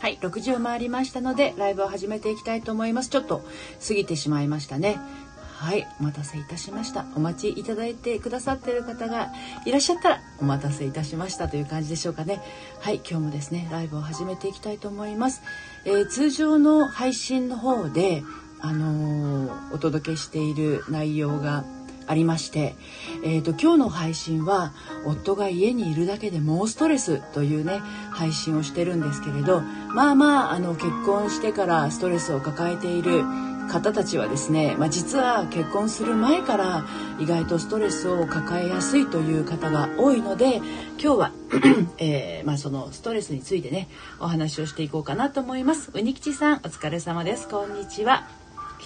はい、6時を回りましたので、ライブを始めていきたいと思います。ちょっと過ぎてしまいましたね。はい、お待たせいたしました。お待ちいただいてくださっている方がいらっしゃったらお待たせいたしましたという感じでしょうかね。はい、今日もですね、ライブを始めていきたいと思います。えー、通常の配信の方で、あのー、お届けしている内容がありまして、えーと、今日の配信は夫が家にいるだけでもうストレスというね配信をしてるんですけれどまあまああの結婚してからストレスを抱えている方たちはですね、まあ、実は結婚する前から意外とストレスを抱えやすいという方が多いので今日は えー、まあ、そのストレスについてねお話をしていこうかなと思います。うにきちさんお疲れ様ですこんにちは。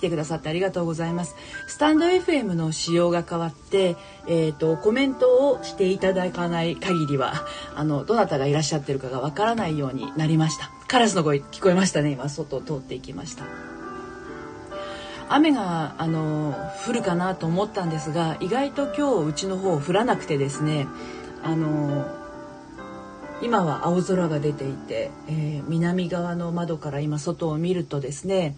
来てくださってありがとうございます。スタンド FM の仕様が変わって、えっ、ー、と、コメントをしていただかない限りは、あの、どなたがいらっしゃってるかがわからないようになりました。カラスの声聞こえましたね。今、外を通っていきました。雨があの降るかなと思ったんですが意外と今日うちの方降らなくてですねあの今は青空が出ていて、えー、南側の窓から今外を見るとですね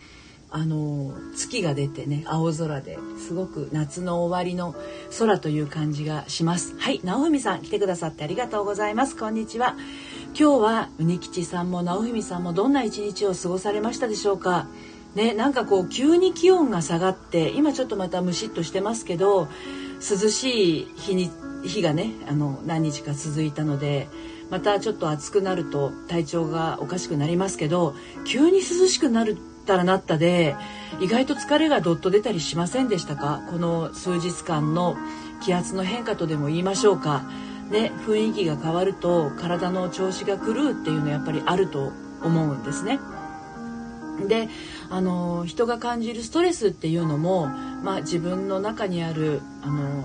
あの月が出てね青空ですごく夏の終わりの空という感じがします。はい直文さん来てくださってありがとうございます。こんにちは。今日はうにきちさんも直文さんもどんな一日を過ごされましたでしょうか。ねなんかこう急に気温が下がって今ちょっとまたムシッとしてますけど涼しい日に日がねあの何日か続いたのでまたちょっと暑くなると体調がおかしくなりますけど急に涼しくなるったらなったで意外と疲れがどっと出たりしませんでしたか？この数日間の気圧の変化とでも言いましょうか。ね、雰囲気が変わると体の調子が狂うっていうのはやっぱりあると思うんですね。であの人が感じるストレスっていうのも、まあ、自分の中にある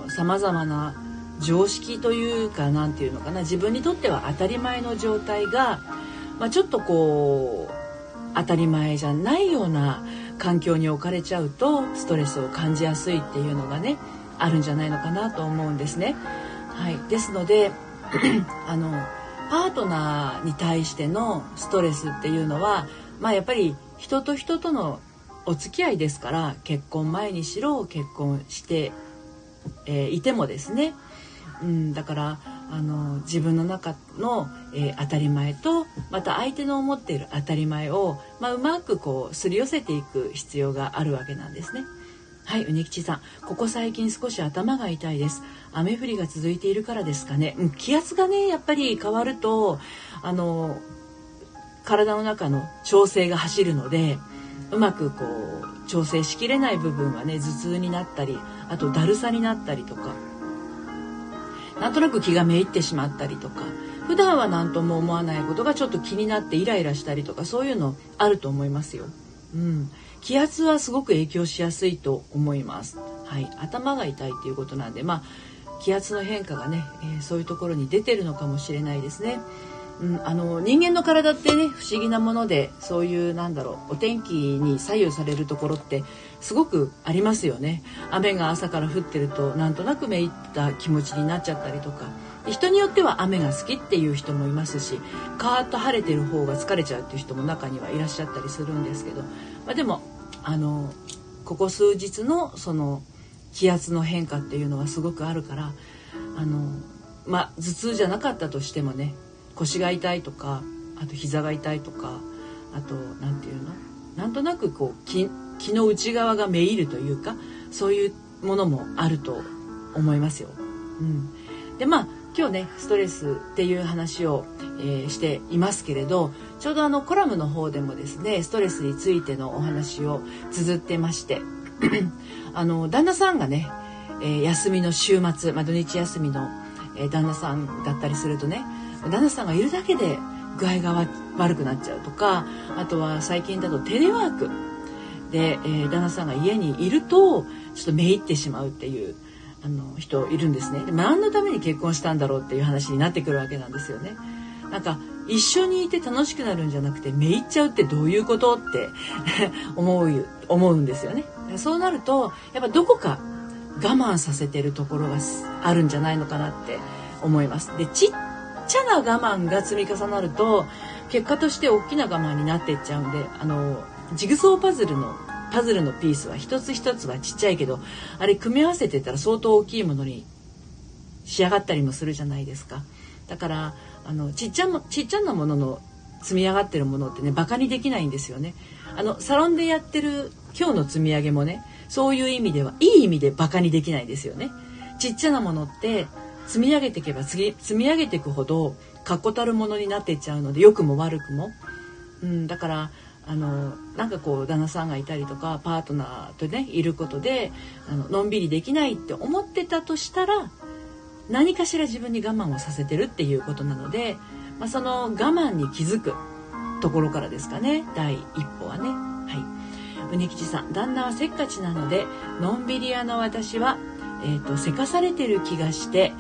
さまざまな常識というか何て言うのかな自分にとっては当たり前の状態が、まあ、ちょっとこう当たり前じゃないような環境に置かれちゃうとストレスを感じやすいっていうのがねあるんじゃないのかなと思うんですね。はい、ですので あのパートナーに対してのストレスっていうのは、まあ、やっぱり人と人とのお付き合いですから結婚前にしろ結婚して、えー、いてもですね、うん、だからあの自分の中の、えー、当たり前とまた相手の思っている当たり前を、まあ、うまくこうすり寄せていく必要があるわけなんですね。はい、うにきちさん、ここ最近少し頭が痛いです。雨降りが続いているからですかね。うん、気圧がね、やっぱり変わると、あの、体の中の調整が走るので、うまくこう、調整しきれない部分はね、頭痛になったり、あとだるさになったりとか、なんとなく気がめいってしまったりとか普段は何とも思わないことがちょっと気になってイライラしたりとかそういうのあると思いますよ。うん、気圧はすごく影響しやすいと思います。はい、頭が痛いっていうことなんで、まあ気圧の変化がね、えー、そういうところに出てるのかもしれないですね。うん、あの人間の体ってね不思議なものでそういうなんだろうお天気に左右されるところってすごくありますよね。雨が朝から降ってるとなんとなくめいった気持ちになっちゃったりとか。人によっては雨が好きっていう人もいますしカーッと晴れてる方が疲れちゃうっていう人も中にはいらっしゃったりするんですけど、まあ、でもあのここ数日のその気圧の変化っていうのはすごくあるからあのまあ頭痛じゃなかったとしてもね腰が痛いとかあと膝が痛いとかあと何て言うの？なんとなくこう気の内側がめいるというかそういうものもあると思いますよ。うん、でまあ今日ねストレスっていう話を、えー、していますけれどちょうどあのコラムの方でもですねストレスについてのお話を綴ってまして あの旦那さんがね、えー、休みの週末、まあ、土日休みの、えー、旦那さんだったりするとね旦那さんがいるだけで具合が悪くなっちゃうとかあとは最近だとテレワークで、えー、旦那さんが家にいるとちょっとめいってしまうっていうあの人いるんですね。で何のために結婚したんだろうっていう話になってくるわけなんですよね。なんか一緒にいて楽しくなるんじゃなくてめいっちゃうってどういうことって 思う思うんですよね。そうなるとやっぱどこか我慢させてるところがあるんじゃないのかなって思います。でちっちゃな我慢が積み重なると結果として大きな我慢になっていっちゃうんであのジグソーパズルのパズルのピースは一つ一つはちっちゃいけどあれ組み合わせてたら相当大きいものに仕上がったりもするじゃないですか。だからあのちっちゃちっちゃなものの積み上がってるものってねバカにできないんですよね。あのサロンでやってる今日の積み上げもねそういう意味ではいい意味でバカにできないですよね。ちっちゃなものって積み上げていけば次積み上げていくほど確固たるものになっていっちゃうので良くも悪くも、うん、だからあのなんかこう旦那さんがいたりとかパートナーとねいることであののんびりできないって思ってたとしたら何かしら自分に我慢をさせてるっていうことなので、まあ、その我慢に気づくところからですかね。第一歩はね。はい、うにきさん旦那はせっかちなのでのんびり屋の私は、えーと、せかされてる気がして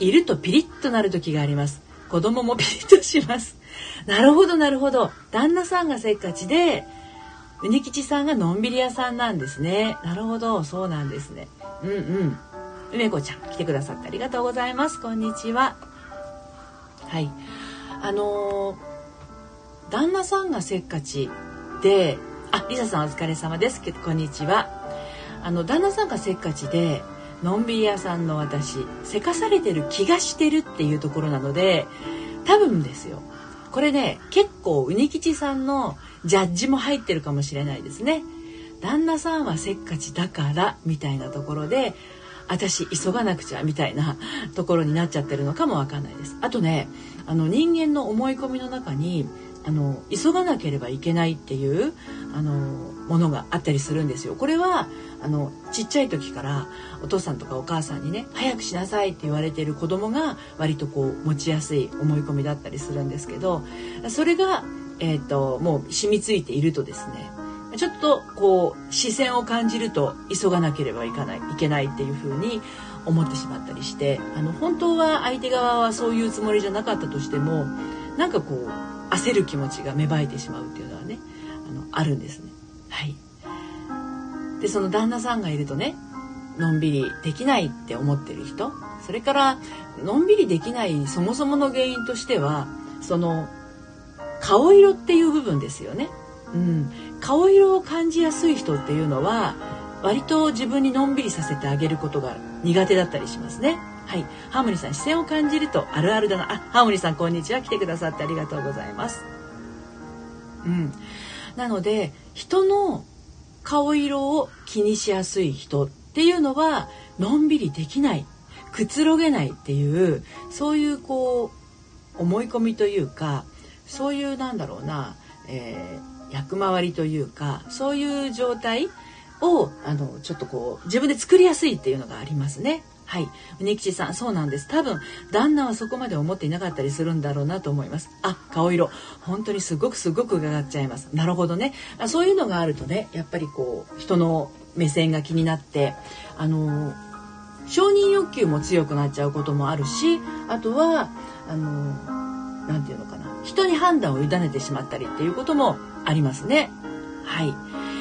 いるとピリッとなる時があります。子供もピリッとします。なるほどなるほど。旦那さんがせっかちでうにきちさんがのんびり屋さんなんですね。なるほどそうなんですね。うんうん。梅子ちゃん来てくださってありがとうございます。こんにちは。はい。あのー、旦那さんがせっかちであリサさんお疲れ様です。こんにちは。あの旦那さんがせっかちでのんびり屋さんの私せかされてる気がしてるっていうところなので多分ですよ。これね結構うにきちさんのジャッジも入ってるかもしれないですね。旦那さんはせっかちだからみたいなところで私急がなくちゃみたいな ところになっちゃってるのかもわかんないです。あとねあの人間の思い込みの中にあの急がなければいけないっていうあのものがあったりするんですよ。これはあのちっちゃい時からお父さんとかお母さんにね早くしなさいって言われてる子供が割とこう持ちやすい思い込みだったりするんですけどそれが、えーと、もう染みついているとですねちょっとこう視線を感じると急がなければいかないいけないっていう風に思ってしまったりしてあの本当は相手側はそういうつもりじゃなかったとしてもなんかこう焦る気持ちが芽生えてしまうっていうのはねあのあるんですね。はい、でその旦那さんがいるとねのんびりできないって思ってる人それからのんびりできないそもそもの原因としてはその顔色っていう部分ですよね。うん、顔色を感じやすい人っていうのは割と自分にのんびりさせてあげることが苦手だったりしますね。はい。ハーモニーさん、視線を感じるとあるあるだな。あ、ハーモニーさん、こんにちは。来てくださってありがとうございます。うん。なので、人の顔色を気にしやすい人っていうのは、のんびりできない、くつろげないっていう、そういうこう、思い込みというか、そういうなんだろうな、えー、役回りというか、そういう状態を、あの、ちょっとこう、自分で作りやすいっていうのがありますね。はい。うにきちさん、そうなんです。多分、旦那はそこまで思っていなかったりするんだろうなと思います。あ、顔色。本当にすごくすごく伺っちゃいます。なるほどね。あそういうのがあるとね、やっぱりこう、人の目線が気になって、あの、承認欲求も強くなっちゃうこともあるし、あとは、あの、なていうのかな。人に判断を委ねてしまったりっていうこともありますね。はい。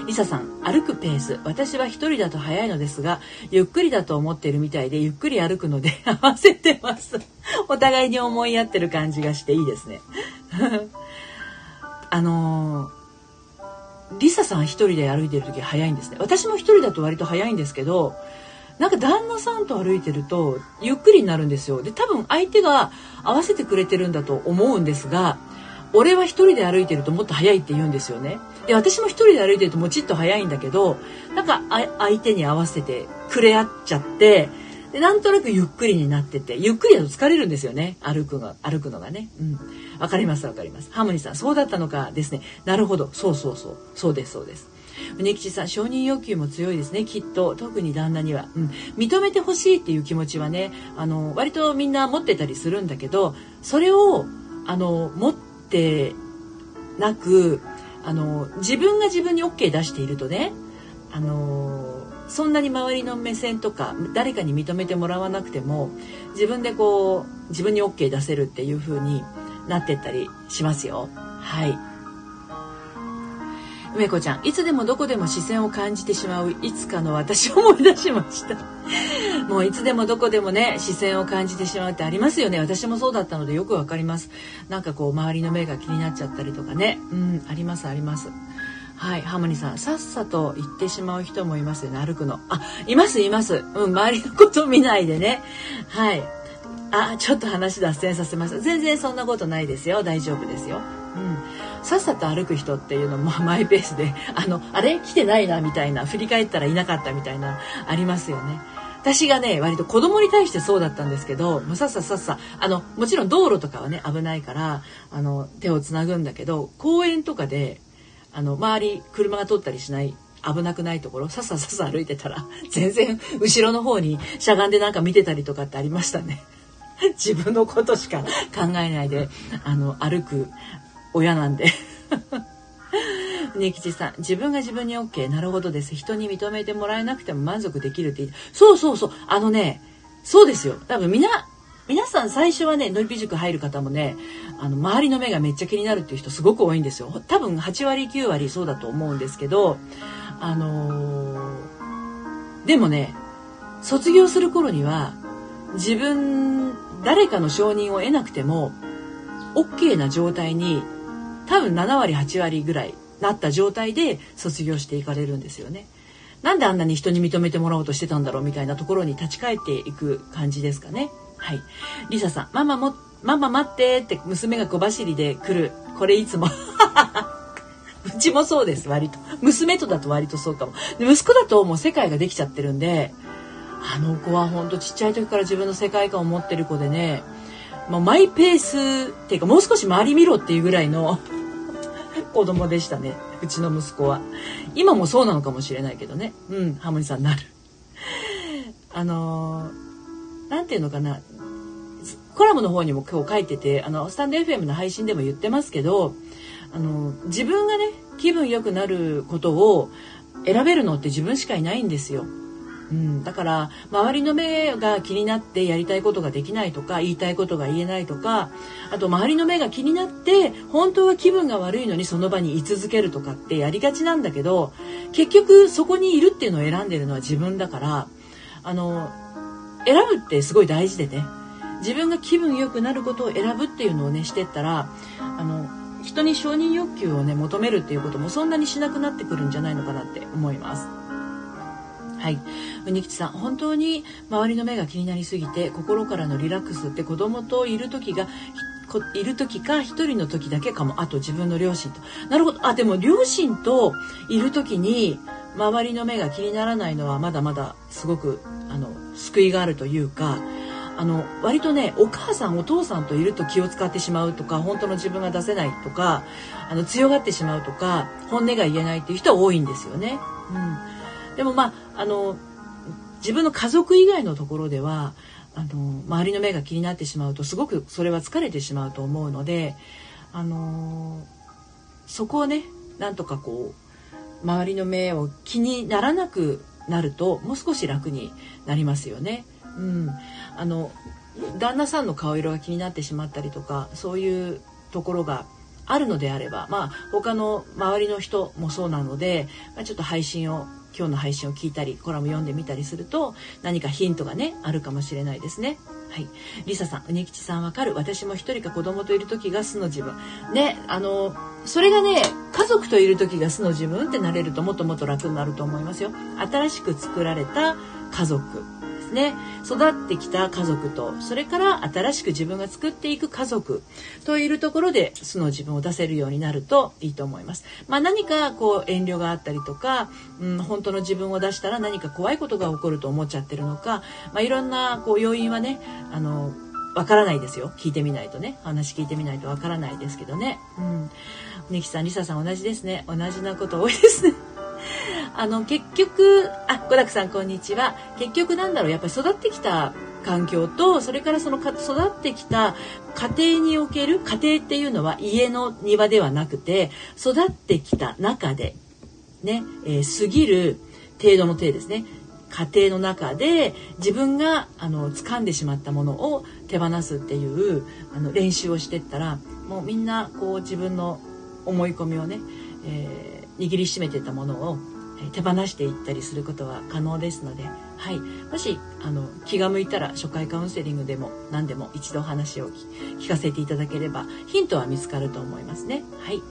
リサさん、歩くペース。私は一人だと早いのですが、ゆっくりだと思ってるみたいで、ゆっくり歩くので 合わせてます。お互いに思いやってる感じがしていいですね。あのー、リサさん一人で歩いてる時早いんですね。私も一人だと割と早いんですけど、なんか旦那さんと歩いてるとゆっくりになるんですよ。で、多分相手が合わせてくれてるんだと思うんですが、俺は一人で歩いてるともっと早いって言うんですよね。で私も一人で歩いてるともちっと早いんだけどなんか相手に合わせてくれ合っちゃってでなんとなくゆっくりになっててゆっくりだと疲れるんですよね歩くが歩くのがね。うんわかりますわかります。ハーモニーさんそうだったのかですね。なるほどそうそうそうそうですそうです。うねきちさん承認欲求も強いですねきっと特に旦那には、うん、認めてほしいっていう気持ちはねあの割とみんな持ってたりするんだけどそれをあの持ってなくあの自分が自分に OK 出しているとねあのそんなに周りの目線とか誰かに認めてもらわなくても自分でこう自分に OK 出せるっていう風になってったりしますよ。はい。梅子ちゃんいつでもどこでも視線を感じてしまういつかの私を思い出しましたもういつでもどこでもね視線を感じてしまうってありますよね私もそうだったのでよくわかりますなんかこう周りの目が気になっちゃったりとかねうんありますありますはい、ハモニさん、さっさと行ってしまう人もいますよね、歩くの。あ、います、います。うん、周りのこと見ないでね。はい。あ、ちょっと話脱線させました。全然そんなことないですよ。大丈夫ですよ。うん。さっさと歩く人っていうのも マイペースで、あの、あれ？来てないなみたいな、振り返ったらいなかったみたいな、ありますよね。私がね、割と子供に対してそうだったんですけど、もうさっささっさ、あの、もちろん道路とかはね、危ないから、あの、手をつなぐんだけど、公園とかで、あの、周り、車が通ったりしない危なくないところさっささっさ歩いてたら 全然後ろの方にしゃがんでなんか見てたりとかってありましたね。自分のことしか考えないであの歩く親なんで。ね吉さん自分が自分に OK なるほどです。人に認めてもらえなくても満足できるってそうそうそう。あのねそうですよ。多分みな皆さん最初はね、のりぴ塾入る方もね、あの、周りの目がめっちゃ気になるっていう人すごく多いんですよ。多分8割9割そうだと思うんですけど、あのー、でもね、卒業する頃には、自分、誰かの承認を得なくても、OK な状態に、多分7割8割ぐらいなった状態で卒業していかれるんですよね。なんであんなに人に認めてもらおうとしてたんだろうみたいなところに立ち返っていく感じですかね。はい。リサさん、ママも、ママ待ってって娘が小走りで来る。これいつも。うちもそうです、割と。娘とだと割とそうかも。で息子だともう世界ができちゃってるんで、あの子はほんとちっちゃい時から自分の世界観を持ってる子でね、もうマイペースっていうかもう少し周り見ろっていうぐらいの子供でしたね。うちの息子は。今もそうなのかもしれないけどね。うん、ハモニさんなる。あのー、ていうのかな。コラムの方にも今日書いてて、あの、スタンド FM の配信でも言ってますけど、あの、自分がね、気分良くなることを選べるのって自分しかいないんですよ。うん、だから周りの目が気になってやりたいことができないとか言いたいことが言えないとかあと周りの目が気になって本当は気分が悪いのにその場に居続けるとかってやりがちなんだけど結局そこにいるっていうのを選んでるのは自分だからあの選ぶってすごい大事でね自分が気分良くなることを選ぶっていうのをねしてったらあの人に承認欲求をね求めるっていうこともそんなにしなくなってくるんじゃないのかなって思います。はい。うにきちさん、本当に周りの目が気になりすぎて、心からのリラックスって子供といる時が、いる時か一人の時だけかも。あと自分の両親と。なるほど。あ、でも両親といる時に、周りの目が気にならないのはまだまだすごく、あの、救いがあるというか、あの割とねお母さんお父さんといると気を使ってしまうとか本当の自分が出せないとかあの強がってしまうとか本音が言えないっていう人は多いんですよね。うん、でもまああの自分の家族以外のところではあの周りの目が気になってしまうとすごくそれは疲れてしまうと思うのであのそこをねなんとかこう周りの目を気にならなくなるともう少し楽になりますよね。うん、あの旦那さんの顔色が気になってしまったりとかそういうところがあるのであればまあ他の周りの人もそうなので、まあ、ちょっと配信を今日の配信を聞いたりコラム読んでみたりすると何かヒントがねあるかもしれないですね。はい。リサさん、うにきちさんわかる？私も一人か子供といる時が素の自分。ね、あの、それがね、家族といる時が素の自分ってなれるともっともっと楽になると思いますよ。新しく作られた家族ですね育ってきた家族とそれから新しく自分が作っていく家族といるところで素の自分を出せるようになるといいと思います。まあ、何かこう遠慮があったりとか、うん、本当の自分を出したら何か怖いことが起こると思っちゃってるのか、まあ、いろんなこう要因はねあのわからないですよ。聞いてみないとね。話聞いてみないとわからないですけどね。うん。ネキさん、リサさん同じですね。同じなこと多いですね。あの結局あ小沢さんこんにちは。結局なんだろうやっぱり育ってきた環境とそれからその育ってきた家庭における家庭っていうのは家の庭ではなくて育ってきた中でね、えー、過ぎる程度の程ですね。家庭の中で自分があの掴んでしまったものを手放すっていうあの練習をしてったらもうみんなこう自分の思い込みをね、えー握りしめてたものを手放していったりすることは可能ですので、はい、もしあの気が向いたら初回カウンセリングでも何でも一度話を聞かせていただければヒントは見つかると思いますね。はい。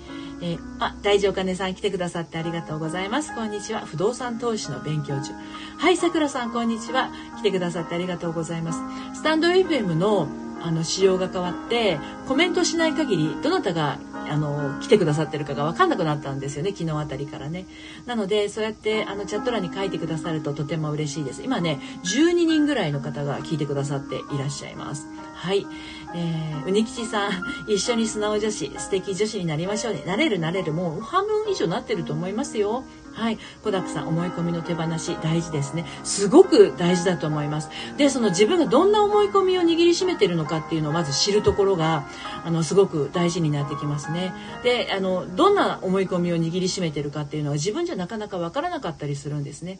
えー、あ、大丈夫かねさん来てくださってありがとうございます。こんにちは。不動産投資の勉強中。はい、さくらさんこんにちは。来てくださってありがとうございます。スタンド FM のあの仕様が変わってコメントしない限りどなたがあの来てくださってるかが分かんなくなったんですよね昨日あたりからね。なのでそうやってあのチャット欄に書いてくださるととても嬉しいです。今ね12人ぐらいの方が聞いてくださっていらっしゃいます。はい。えー、うにきちさん 一緒に素直女子素敵女子になりましょうね。なれるなれる。もう半分以上なってると思いますよ。はい、コダックさん思い込みの手放し大事ですね。すごく大事だと思います。でその自分がどんな思い込みを握りしめてるのかっていうのをまず知るところがあのすごく大事になってきますね。であのどんな思い込みを握りしめてるかっていうのは自分じゃなかなかわからなかったりするんですね。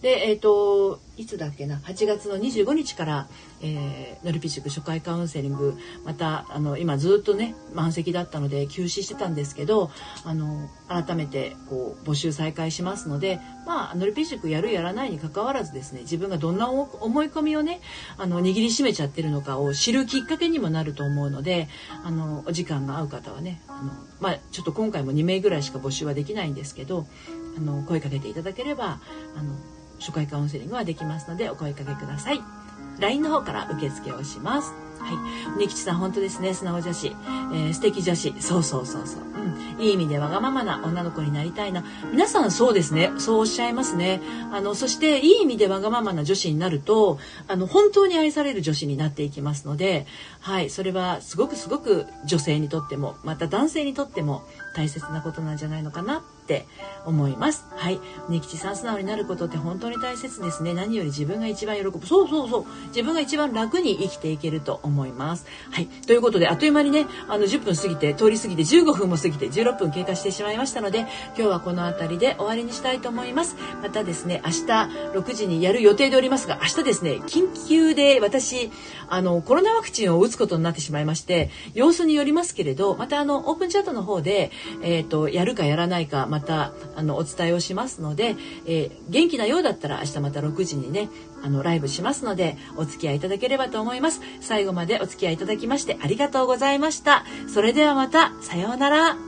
でえっ、ー、といつだっけな？8月の25日から、えー、ノリピチク初回カウンセリングまたあの今ずっとね満席だったので休止してたんですけどあの改めてこう募集再開ししますのでまあノリピ塾やるやらないにかかわらずですね自分がどんな思い込みをねあの握りしめちゃってるのかを知るきっかけにもなると思うのであのお時間が合う方はねあの、まあ、ちょっと今回も2名ぐらいしか募集はできないんですけどあの声かけていただければあの初回カウンセリングはできますのでお声かけください。LINE の方から受付をします。はい。ねきちさん、本当ですね。素直女子。えー、素敵女子。そうそうそうそう。うん。いい意味でわがままな女の子になりたいな。皆さんそうですね。そうおっしゃいますね。あの、そして、いい意味でわがままな女子になると、あの、本当に愛される女子になっていきますので、はい。それは、すごくすごく女性にとっても、また男性にとっても大切なことなんじゃないのかなって思います。はい。ねきちさん素直になることって本当に大切ですね。何より自分が一番喜ぶ。そうそうそう。自分が一番楽に生きていけると思います。はい。ということで、あっという間にね、あの、10分過ぎて、通り過ぎて、15分も過ぎて、16分経過してしまいましたので、今日はこの辺りで終わりにしたいと思います。またですね、明日6時にやる予定でおりますが、明日ですね、緊急で私、あの、コロナワクチンを打つことになってしまいまして、様子によりますけれど、またあの、オープンチャットの方で、えっ、ー、と、やるかやらないか、また、あの、お伝えをしますので、えー、元気なようだったら明日また6時にね、あの、ライブしますので、お付き合いいただければと思います。最後までお付き合いいただきましてありがとうございました。それではまた、さようなら。